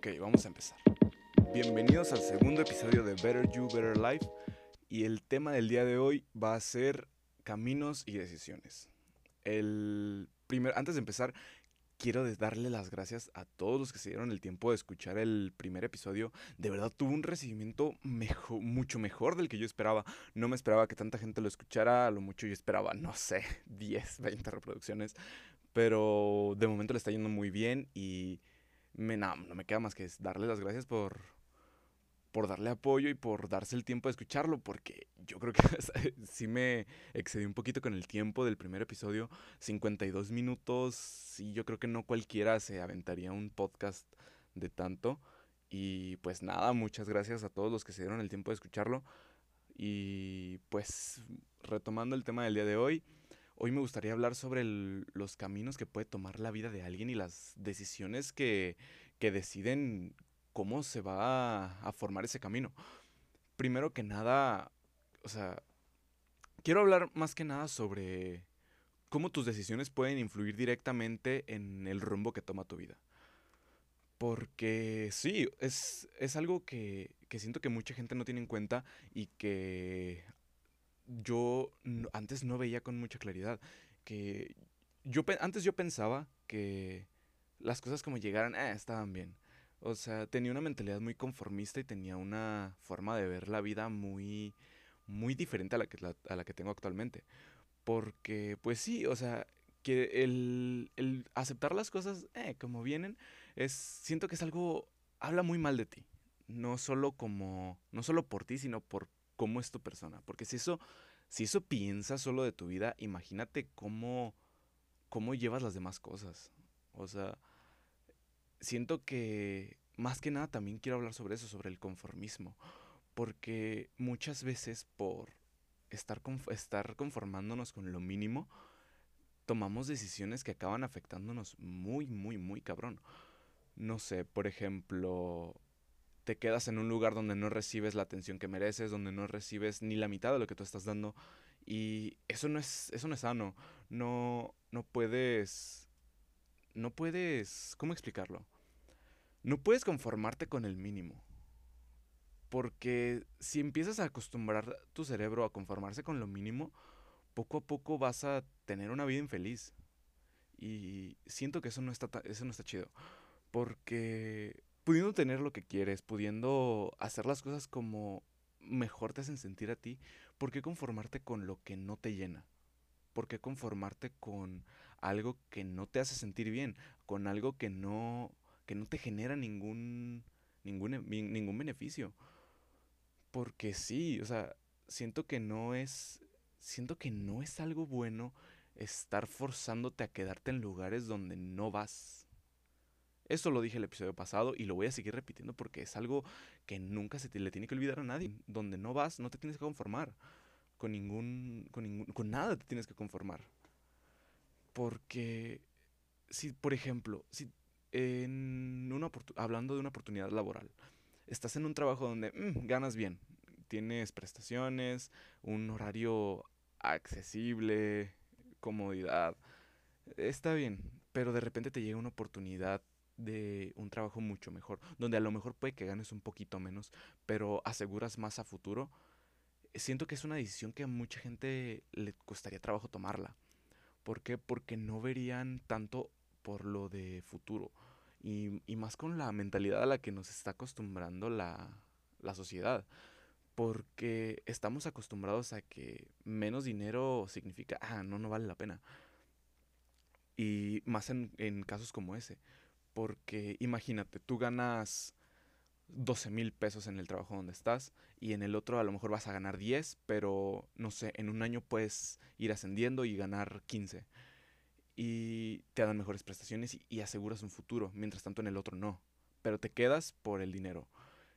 Ok, vamos a empezar. Bienvenidos al segundo episodio de Better You, Better Life. Y el tema del día de hoy va a ser caminos y decisiones. El primer, antes de empezar, quiero darle las gracias a todos los que se dieron el tiempo de escuchar el primer episodio. De verdad tuvo un recibimiento mucho mejor del que yo esperaba. No me esperaba que tanta gente lo escuchara. A lo mucho yo esperaba, no sé, 10, 20 reproducciones. Pero de momento le está yendo muy bien y me, no, no me queda más que darle las gracias por, por darle apoyo y por darse el tiempo de escucharlo, porque yo creo que sí me excedí un poquito con el tiempo del primer episodio. 52 minutos, y yo creo que no cualquiera se aventaría un podcast de tanto. Y pues nada, muchas gracias a todos los que se dieron el tiempo de escucharlo. Y pues retomando el tema del día de hoy, Hoy me gustaría hablar sobre los caminos que puede tomar la vida de alguien y las decisiones que, deciden cómo se va a, formar ese camino. Primero que nada, o sea, quiero hablar más que nada sobre cómo tus decisiones pueden influir directamente en el rumbo que toma tu vida. Porque sí, es, es algo que, que, siento que mucha gente no tiene en cuenta y que yo antes no veía con mucha claridad. Que yo antes yo pensaba que las cosas como llegaran, eh, estaban bien. O sea, tenía una mentalidad muy conformista y tenía una forma de ver la vida muy, muy diferente a la que, a la que tengo actualmente. Porque, pues sí, o sea, que el, el aceptar las cosas eh, como vienen, es, siento que es algo, habla muy mal de ti. No solo como, no solo por ti, sino por cómo es tu persona. Porque si eso, si eso piensas solo de tu vida, imagínate cómo, cómo llevas las demás cosas. O sea, siento que más que nada también quiero hablar sobre eso, sobre el conformismo. Porque muchas veces por estar, estar conformándonos con lo mínimo, tomamos decisiones que acaban afectándonos muy, muy, muy cabrón. No sé, por ejemplo, te quedas en un lugar donde no recibes la atención que mereces, donde no recibes ni la mitad de lo que tú estás dando. Y eso no es, eso no es sano. No, no puedes. No puedes. ¿Cómo explicarlo? No puedes conformarte con el mínimo. Porque si empiezas a acostumbrar tu cerebro a conformarse con lo mínimo, poco a poco vas a tener una vida infeliz. Y siento que eso no está, eso no está chido. Porque pudiendo tener lo que quieres, pudiendo hacer las cosas como mejor te hacen sentir a ti, ¿por qué conformarte con lo que no te llena? ¿Por qué conformarte con algo que no te hace sentir bien? Con algo que no, que no te genera ningún, ningún, ningún beneficio. Porque sí, o sea, siento que no es, siento que no es algo bueno estar forzándote a quedarte en lugares donde no vas. Eso lo dije el episodio pasado y lo voy a seguir repitiendo porque es algo que nunca se te, le tiene que olvidar a nadie. Donde no vas, no te tienes que conformar. Con ningún, con ningún, con nada te tienes que conformar. Porque si, por ejemplo, si en una hablando de una oportunidad laboral, estás en un trabajo donde mm, ganas bien, tienes prestaciones, un horario accesible, comodidad, está bien, pero de repente te llega una oportunidad de un trabajo mucho mejor, donde a lo mejor puede que ganes un poquito menos, pero aseguras más a futuro, siento que es una decisión que a mucha gente le costaría trabajo tomarla. ¿Por qué? Porque no verían tanto por lo de futuro. Y, y más con la mentalidad a la que nos está acostumbrando la, la sociedad. Porque estamos acostumbrados a que menos dinero significa, ah, no, no vale la pena. Y más en, en casos como ese. Porque imagínate, tú ganas 12 mil pesos en el trabajo donde estás y en el otro a lo mejor vas a ganar 10, pero no sé, en un año puedes ir ascendiendo y ganar 15. Y te dan mejores prestaciones y, aseguras un futuro, mientras tanto en el otro no. Pero te quedas por el dinero.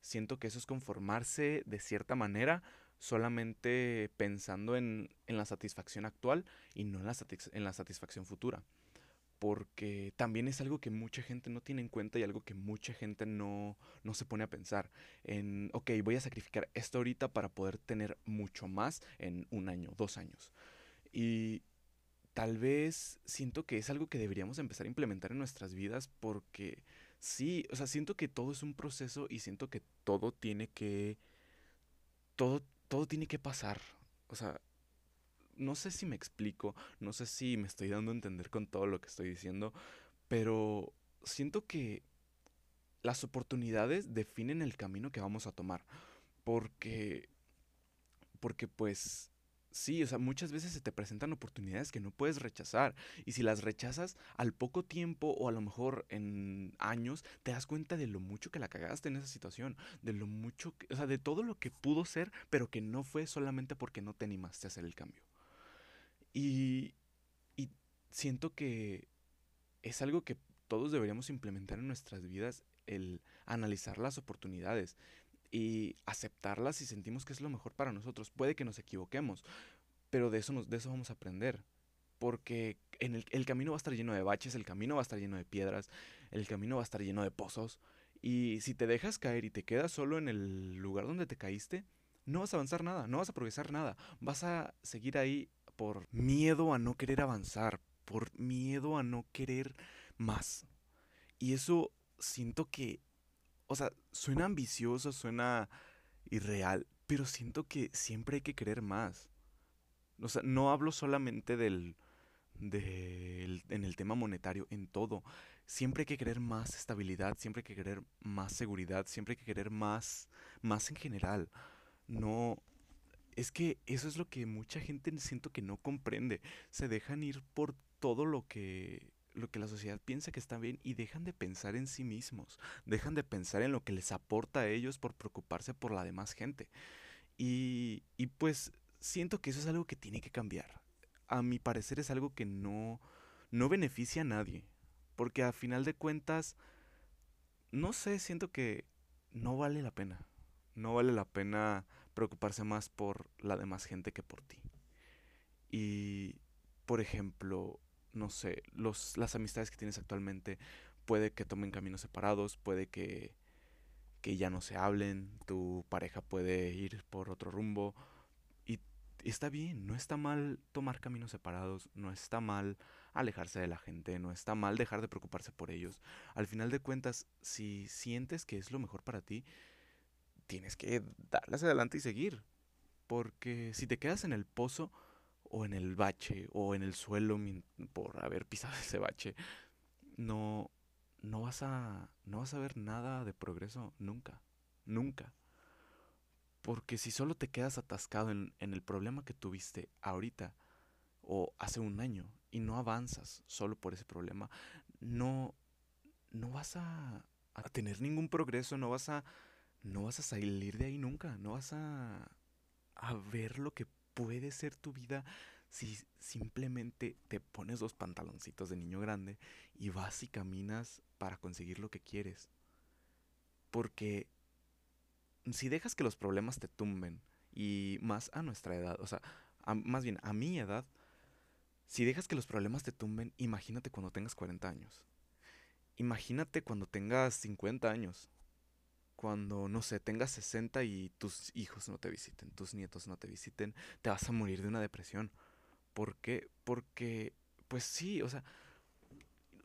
Siento que eso es conformarse de cierta manera solamente pensando en, en la satisfacción actual y no en la, en la satisfacción futura porque también es algo que mucha gente no tiene en cuenta y algo que mucha gente no, no se pone a pensar. En, ok, voy a sacrificar esto ahorita para poder tener mucho más en un año, dos años. Y tal vez siento que es algo que deberíamos empezar a implementar en nuestras vidas porque Sí, o sea, siento que todo es un proceso y siento que todo tiene que, todo, todo tiene que pasar. O sea, no sé si me explico, no sé si me estoy dando a entender con todo lo que estoy diciendo, pero siento que las oportunidades definen el camino que vamos a tomar. Porque, porque pues Sí, o sea, muchas veces se te presentan oportunidades que no puedes rechazar. Y si las rechazas al poco tiempo o a lo mejor en años, te das cuenta de lo mucho que la cagaste en esa situación. De lo mucho, o sea, de todo lo que pudo ser, pero que no fue solamente porque no te animaste a hacer el cambio. Y, y siento que es algo que todos deberíamos implementar en nuestras vidas, el analizar las oportunidades y aceptarlas si sentimos que es lo mejor para nosotros. Puede que nos equivoquemos, pero de eso, nos, de eso vamos a aprender. Porque en el, el camino va a estar lleno de baches, el camino va a estar lleno de piedras, el camino va a estar lleno de pozos. Y si te dejas caer y te quedas solo en el lugar donde te caíste, no vas a avanzar nada, no vas a progresar nada. Vas a seguir ahí por miedo a no querer avanzar, por miedo a no querer más. Y eso siento que o sea, suena ambicioso, suena irreal, pero siento que siempre hay que querer más. O sea, no hablo solamente del, del en el tema monetario, en todo. Siempre hay que querer más estabilidad, siempre hay que querer más seguridad, siempre hay que querer más, más en general. No, es que eso es lo que mucha gente siento que no comprende. Se dejan ir por todo lo que lo que la sociedad piensa que está bien y dejan de pensar en sí mismos, dejan de pensar en lo que les aporta a ellos por preocuparse por la demás gente. Y, y pues siento que eso es algo que tiene que cambiar. A mi parecer es algo que no, no beneficia a nadie, porque a final de cuentas, no sé, siento que no vale la pena. No vale la pena preocuparse más por la demás gente que por ti. Y, por ejemplo, no sé, los, las amistades que tienes actualmente puede que tomen caminos separados, puede que, que ya no se hablen, tu pareja puede ir por otro rumbo y está bien, no está mal tomar caminos separados, no está mal alejarse de la gente, no está mal dejar de preocuparse por ellos. Al final de cuentas, si sientes que es lo mejor para ti, tienes que darle hacia adelante y seguir. Porque si te quedas en el pozo, o en el bache o en el suelo por haber pisado ese bache, no, no vas a, no vas a ver nada de progreso nunca, nunca. Porque si solo te quedas atascado en, en el problema que tuviste ahorita o hace un año y no avanzas solo por ese problema, no, no vas a, a tener ningún progreso, no vas a, no vas a salir de ahí nunca, no vas a, a ver lo que puede ser tu vida si simplemente te pones dos pantaloncitos de niño grande y vas y caminas para conseguir lo que quieres. Porque si dejas que los problemas te tumben, y más a nuestra edad, o sea, más bien a mi edad, si dejas que los problemas te tumben, imagínate cuando tengas 40 años. Imagínate cuando tengas 50 años cuando, no sé, tengas 60 y tus hijos no te visiten, tus nietos no te visiten, te vas a morir de una depresión. ¿Por qué? Porque, pues sí, o sea,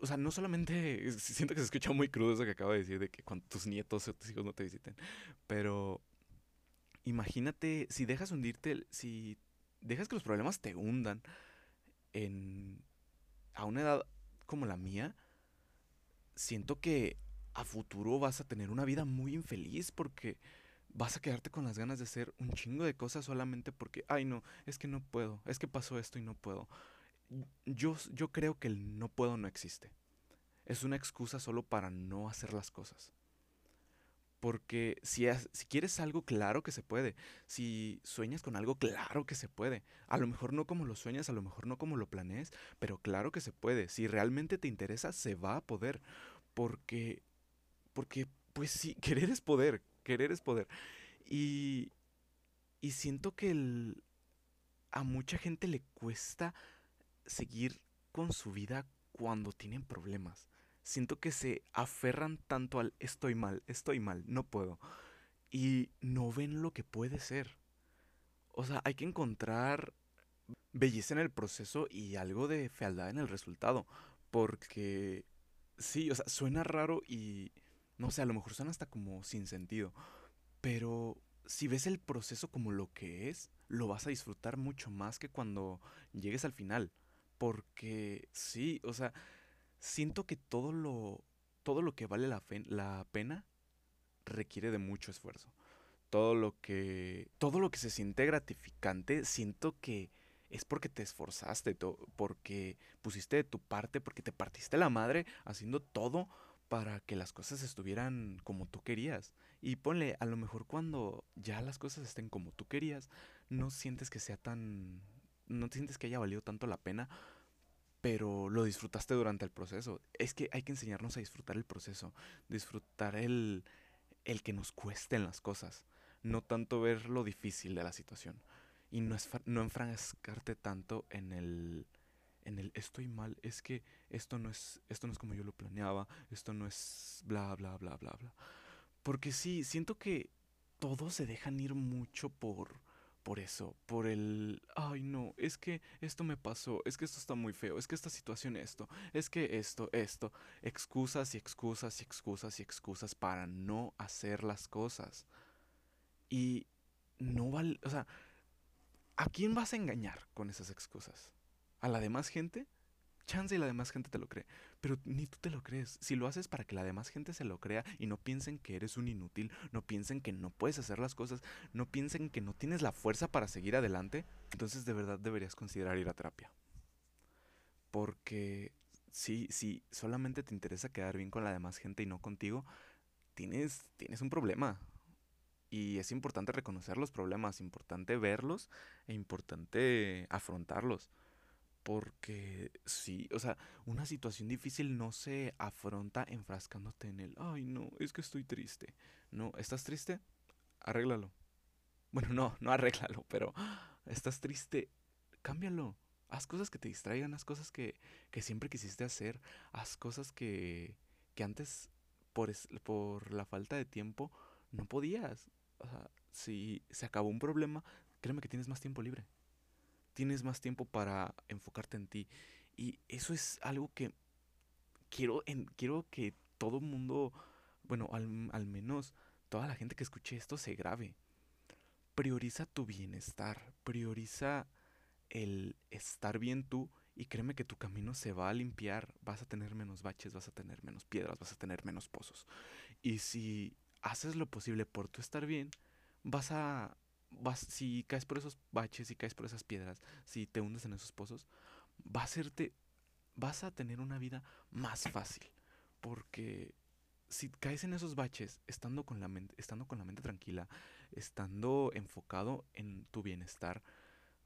o sea, no solamente, siento que se escucha muy crudo eso que acabo de decir, de que cuando tus nietos o tus hijos no te visiten, pero imagínate, si dejas hundirte, si dejas que los problemas te hundan en, a una edad como la mía, siento que a futuro vas a tener una vida muy infeliz porque vas a quedarte con las ganas de hacer un chingo de cosas solamente porque, ay no, es que no puedo, es que pasó esto y no puedo. Yo, yo creo que el no puedo no existe. Es una excusa solo para no hacer las cosas. Porque si, si quieres algo, claro que se puede. Si sueñas con algo, claro que se puede. A lo mejor no como lo sueñas, a lo mejor no como lo planees, pero claro que se puede. Si realmente te interesa, se va a poder. Porque porque, pues sí, querer es poder, querer es poder. Y, y siento que el, a mucha gente le cuesta seguir con su vida cuando tienen problemas. Siento que se aferran tanto al estoy mal, estoy mal, no puedo. Y no ven lo que puede ser. O sea, hay que encontrar belleza en el proceso y algo de fealdad en el resultado. Porque sí, o sea, suena raro y no sé, a lo mejor suena hasta como sin sentido, pero si ves el proceso como lo que es, lo vas a disfrutar mucho más que cuando llegues al final, porque sí, o sea, siento que todo lo todo lo que vale la, fe- la pena requiere de mucho esfuerzo. Todo lo que todo lo que se siente gratificante, siento que es porque te esforzaste, porque pusiste de tu parte, porque te partiste la madre haciendo todo para que las cosas estuvieran como tú querías. Y ponle, a lo mejor cuando ya las cosas estén como tú querías, no sientes que sea tan no sientes que haya valido tanto la pena, pero lo disfrutaste durante el proceso. Es que hay que enseñarnos a disfrutar el proceso, disfrutar el el que nos cuesten las cosas, no tanto ver lo difícil de la situación y no, es, no enfrascarte tanto en el, en el estoy mal, es que esto no es, esto no es como yo lo planeaba, esto no es bla, bla, bla, bla, bla. Porque sí, siento que todos se dejan ir mucho por, por eso, por el, ay no, es que esto me pasó, es que esto está muy feo, es que esta situación esto, es que esto, esto, excusas y excusas y excusas y excusas para no hacer las cosas. Y no vale, o sea, ¿a quién vas a engañar con esas excusas? ¿A la demás gente? Chance y la demás gente te lo cree, pero ni tú te lo crees. Si lo haces para que la demás gente se lo crea y no piensen que eres un inútil, no piensen que no puedes hacer las cosas, no piensen que no tienes la fuerza para seguir adelante, entonces de verdad deberías considerar ir a terapia. Porque si, si solamente te interesa quedar bien con la demás gente y no contigo, tienes, tienes un problema. Y es importante reconocer los problemas, importante verlos e importante afrontarlos. Porque sí, o sea, una situación difícil no se afronta enfrascándote en el, ay, no, es que estoy triste. No, ¿estás triste? Arréglalo. Bueno, no, no arréglalo, pero estás triste, cámbialo. Haz cosas que te distraigan, haz cosas que, que siempre quisiste hacer, haz cosas que, que antes, por, es- por la falta de tiempo, no podías. O sea, si se acabó un problema, créeme que tienes más tiempo libre tienes más tiempo para enfocarte en ti. Y eso es algo que quiero, en, quiero que todo mundo, bueno, al, al menos toda la gente que escuche esto se grabe. Prioriza tu bienestar, prioriza el estar bien tú y créeme que tu camino se va a limpiar, vas a tener menos baches, vas a tener menos piedras, vas a tener menos pozos. Y si haces lo posible por tu estar bien, vas a si caes por esos baches, si caes por esas piedras, si te hundes en esos pozos, va a hacerte vas a tener una vida más fácil, porque si caes en esos baches estando con la mente, estando con la mente tranquila, estando enfocado en tu bienestar,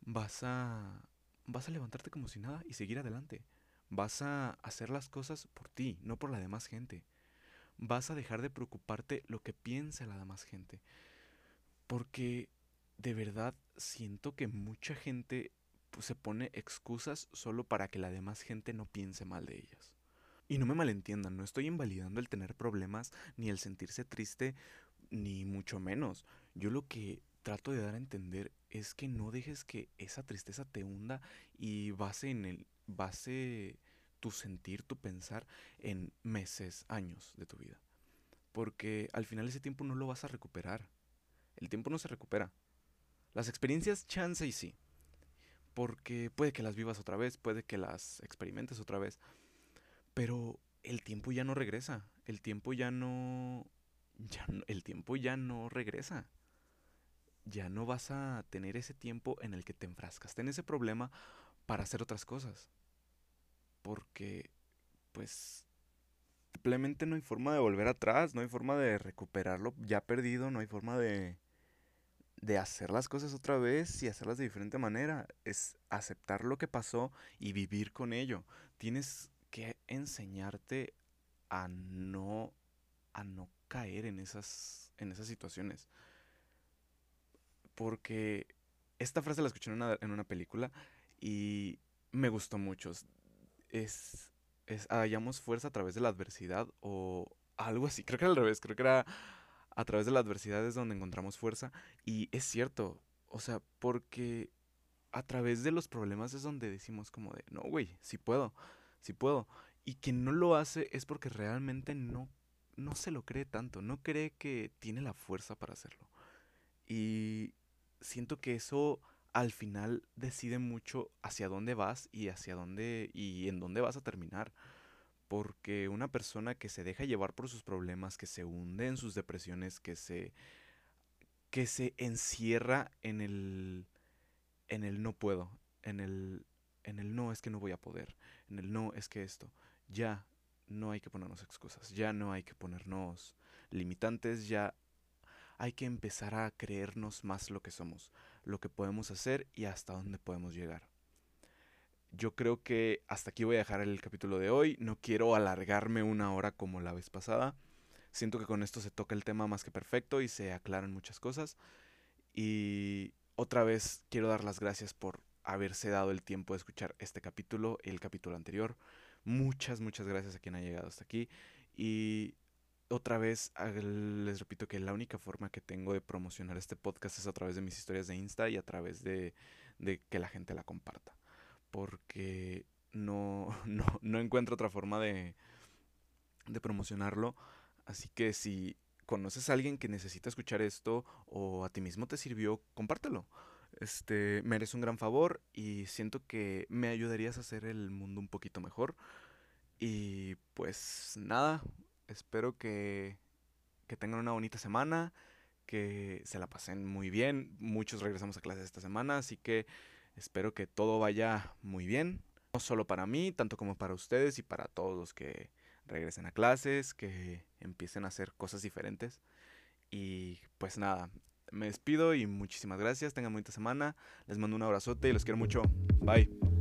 vas a vas a levantarte como si nada y seguir adelante. Vas a hacer las cosas por ti, no por la demás gente. Vas a dejar de preocuparte lo que piense la demás gente. Porque de verdad siento que mucha gente pues, se pone excusas solo para que la demás gente no piense mal de ellas. Y no me malentiendan, no estoy invalidando el tener problemas ni el sentirse triste, ni mucho menos. Yo lo que trato de dar a entender es que no dejes que esa tristeza te hunda y base en el base tu sentir, tu pensar en meses, años de tu vida. Porque al final ese tiempo no lo vas a recuperar. El tiempo no se recupera. Las experiencias chance y sí, porque puede que las vivas otra vez, puede que las experimentes otra vez, pero el tiempo ya no regresa, el tiempo ya no, ya no- el tiempo ya no regresa. Ya no vas a tener ese tiempo en el que te enfrascaste en ese problema para hacer otras cosas, porque pues simplemente no hay forma de volver atrás, no hay forma de recuperarlo ya perdido, no hay forma de de hacer las cosas otra vez y hacerlas de diferente manera. Es aceptar lo que pasó y vivir con ello. Tienes que enseñarte a no, a no caer en esas, en esas situaciones. Porque esta frase la escuché en una, en una película y me gustó mucho. Es, es hallamos fuerza a través de la adversidad o algo así. Creo que era al revés. Creo que era a través de la adversidad es donde encontramos fuerza. Y es cierto, o sea, porque a través de los problemas es donde decimos como de, no, güey, sí puedo, sí puedo. y quien no lo hace es porque realmente no, no se lo cree tanto, no cree que tiene la fuerza para hacerlo. Y siento que eso al final decide mucho hacia dónde vas y hacia dónde y en dónde vas a terminar. Porque una persona que se deja llevar por sus problemas, que se hunde en sus depresiones, que se que se encierra en el en el no puedo, en el en el no es que no voy a poder, en el no es que esto, ya no hay que ponernos excusas, ya no hay que ponernos limitantes, ya hay que empezar a creernos más lo que somos, lo que podemos hacer y hasta dónde podemos llegar. Yo creo que hasta aquí voy a dejar el capítulo de hoy. No quiero alargarme una hora como la vez pasada. Siento que con esto se toca el tema más que perfecto y se aclaran muchas cosas. Y otra vez quiero dar las gracias por haberse dado el tiempo de escuchar este capítulo, el capítulo anterior. Muchas, muchas gracias a quien ha llegado hasta aquí. Y otra vez les repito que la única forma que tengo de promocionar este podcast es a través de mis historias de Insta y a través de, que la gente la comparta. Porque no, no, encuentro otra forma de, de promocionarlo. Así que si conoces a alguien que necesita escuchar esto o a ti mismo te sirvió, compártelo. Este, me un gran favor y siento que me ayudarías a hacer el mundo un poquito mejor. Y pues nada, espero que, que tengan una bonita semana, que se la pasen muy bien. Muchos regresamos a clases esta semana, así que espero que todo vaya muy bien. No solo para mí, tanto como para ustedes y para todos los que regresen a clases, que empiecen a hacer cosas diferentes. Y pues nada, me despido y muchísimas gracias. Tengan bonita semana. Les mando un abrazote y los quiero mucho. Bye.